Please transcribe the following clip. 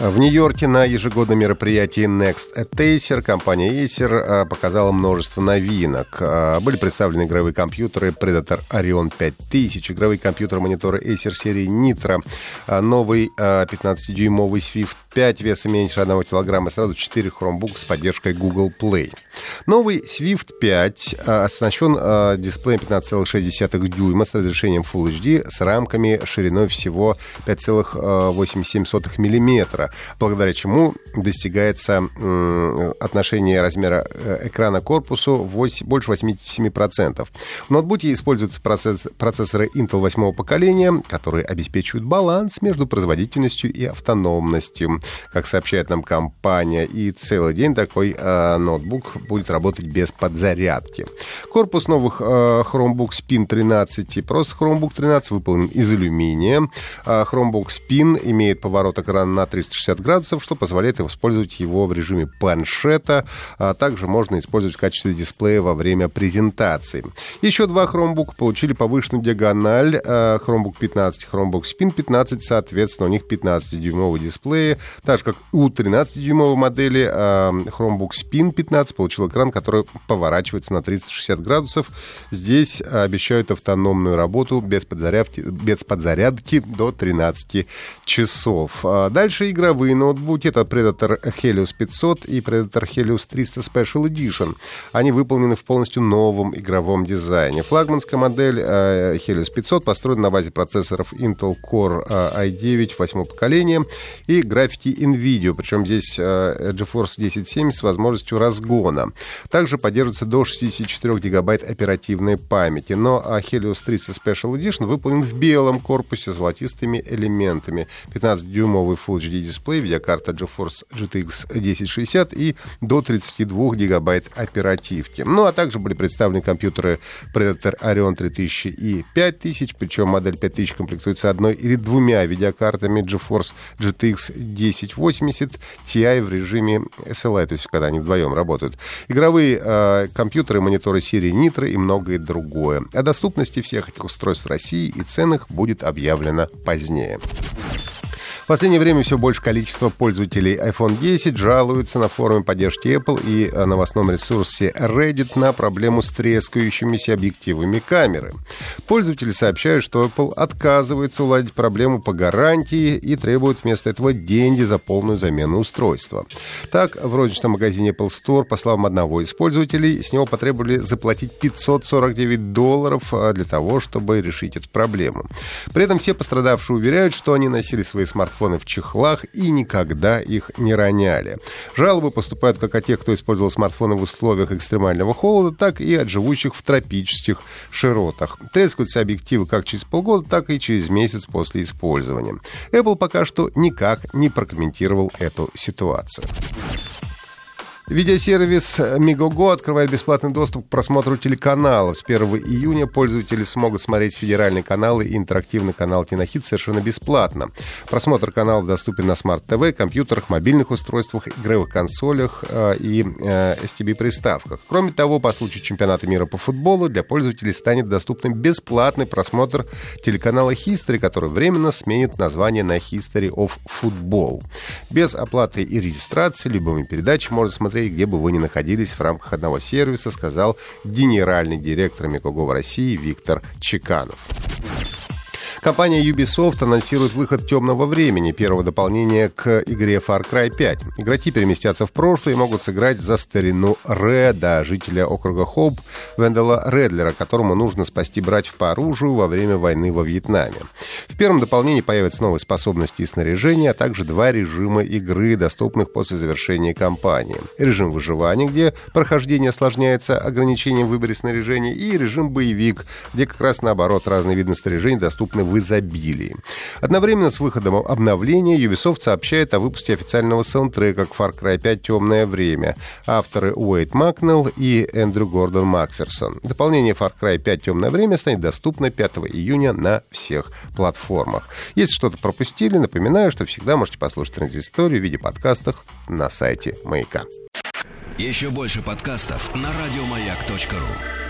В Нью-Йорке на ежегодном мероприятии Next at Acer компания Acer а, показала множество новинок. А, были представлены игровые компьютеры Predator Orion 5000, игровые компьютеры мониторы Acer серии Nitro, а, новый 15-дюймовый Swift 5 весом меньше 1 килограмма, сразу 4 Chromebook с поддержкой Google Play. Новый Swift 5 оснащен дисплеем 15,6 дюйма с разрешением Full HD с рамками шириной всего 5,87 миллиметра благодаря чему достигается отношение размера э, экрана к корпусу больше 87%. В ноутбуке используются процессоры Intel 8 поколения, которые обеспечивают баланс между производительностью и автономностью. Как сообщает нам компания, и целый день такой э, ноутбук будет работать без подзарядки. Корпус новых э, Chromebook Spin 13 и просто Chromebook 13 выполнен из алюминия. Chromebook Spin имеет поворот экрана на 360 360 градусов, что позволяет использовать его в режиме планшета, а также можно использовать в качестве дисплея во время презентации. Еще два Chromebook получили повышенную диагональ, а, Chromebook 15, Chromebook Spin 15, соответственно, у них 15-дюймовые дисплеи, так же как у 13-дюймовой модели а, Chromebook Spin 15 получил экран, который поворачивается на 360 градусов. Здесь обещают автономную работу без подзарядки, без подзарядки до 13 часов. А дальше игра игровые ноутбуки. Это Predator Helios 500 и Predator Helios 300 Special Edition. Они выполнены в полностью новом игровом дизайне. Флагманская модель э, Helios 500 построена на базе процессоров Intel Core э, i9 8 поколения и графики NVIDIA. Причем здесь э, GeForce 1070 с возможностью разгона. Также поддерживается до 64 гигабайт оперативной памяти. Но Helios 300 Special Edition выполнен в белом корпусе с золотистыми элементами. 15-дюймовый Full HD дисплей видеокарта GeForce GTX 1060 и до 32 гигабайт оперативки. Ну, а также были представлены компьютеры Predator Orion 3000 и 5000, причем модель 5000 комплектуется одной или двумя видеокартами GeForce GTX 1080 Ti в режиме SLI, то есть когда они вдвоем работают. Игровые э, компьютеры, мониторы серии Nitro и многое другое. О доступности всех этих устройств в России и ценах будет объявлено позднее. В последнее время все больше количество пользователей iPhone 10 жалуются на форуме поддержки Apple и новостном ресурсе Reddit на проблему с трескающимися объективами камеры. Пользователи сообщают, что Apple отказывается уладить проблему по гарантии и требует вместо этого деньги за полную замену устройства. Так, в розничном магазине Apple Store, по словам одного из пользователей, с него потребовали заплатить 549 долларов а, для того, чтобы решить эту проблему. При этом все пострадавшие уверяют, что они носили свои смартфоны смартфоны в чехлах и никогда их не роняли. Жалобы поступают как от тех, кто использовал смартфоны в условиях экстремального холода, так и от живущих в тропических широтах. Трескаются объективы как через полгода, так и через месяц после использования. Apple пока что никак не прокомментировал эту ситуацию. Видеосервис MEGOGO открывает бесплатный доступ к просмотру телеканалов. С 1 июня пользователи смогут смотреть федеральные каналы и интерактивный канал Кинохит совершенно бесплатно. Просмотр каналов доступен на Smart TV, компьютерах, мобильных устройствах, игровых консолях э, и э, STB-приставках. Кроме того, по случаю чемпионата мира по футболу для пользователей станет доступным бесплатный просмотр телеканала History, который временно сменит название на History of Football. Без оплаты и регистрации любыми передачи можно смотреть где бы вы ни находились в рамках одного сервиса, сказал генеральный директор Микого России Виктор Чеканов. Компания Ubisoft анонсирует выход «Темного времени», первого дополнения к игре Far Cry 5. Игроки переместятся в прошлое и могут сыграть за старину Реда, жителя округа Хоуп, Вендела Редлера, которому нужно спасти братьев по оружию во время войны во Вьетнаме. В первом дополнении появятся новые способности и снаряжения, а также два режима игры, доступных после завершения кампании. Режим выживания, где прохождение осложняется ограничением в выборе снаряжения, и режим боевик, где как раз наоборот разные виды снаряжения доступны в изобилии. Одновременно с выходом обновления Ubisoft сообщает о выпуске официального саундтрека к Far Cry 5 «Темное время». Авторы Уэйт Макнелл и Эндрю Гордон Макферсон. Дополнение Far Cry 5 «Темное время» станет доступно 5 июня на всех платформах. Если что-то пропустили, напоминаю, что всегда можете послушать транзисторию в виде подкастов на сайте Маяка. Еще больше подкастов на радиомаяк.ру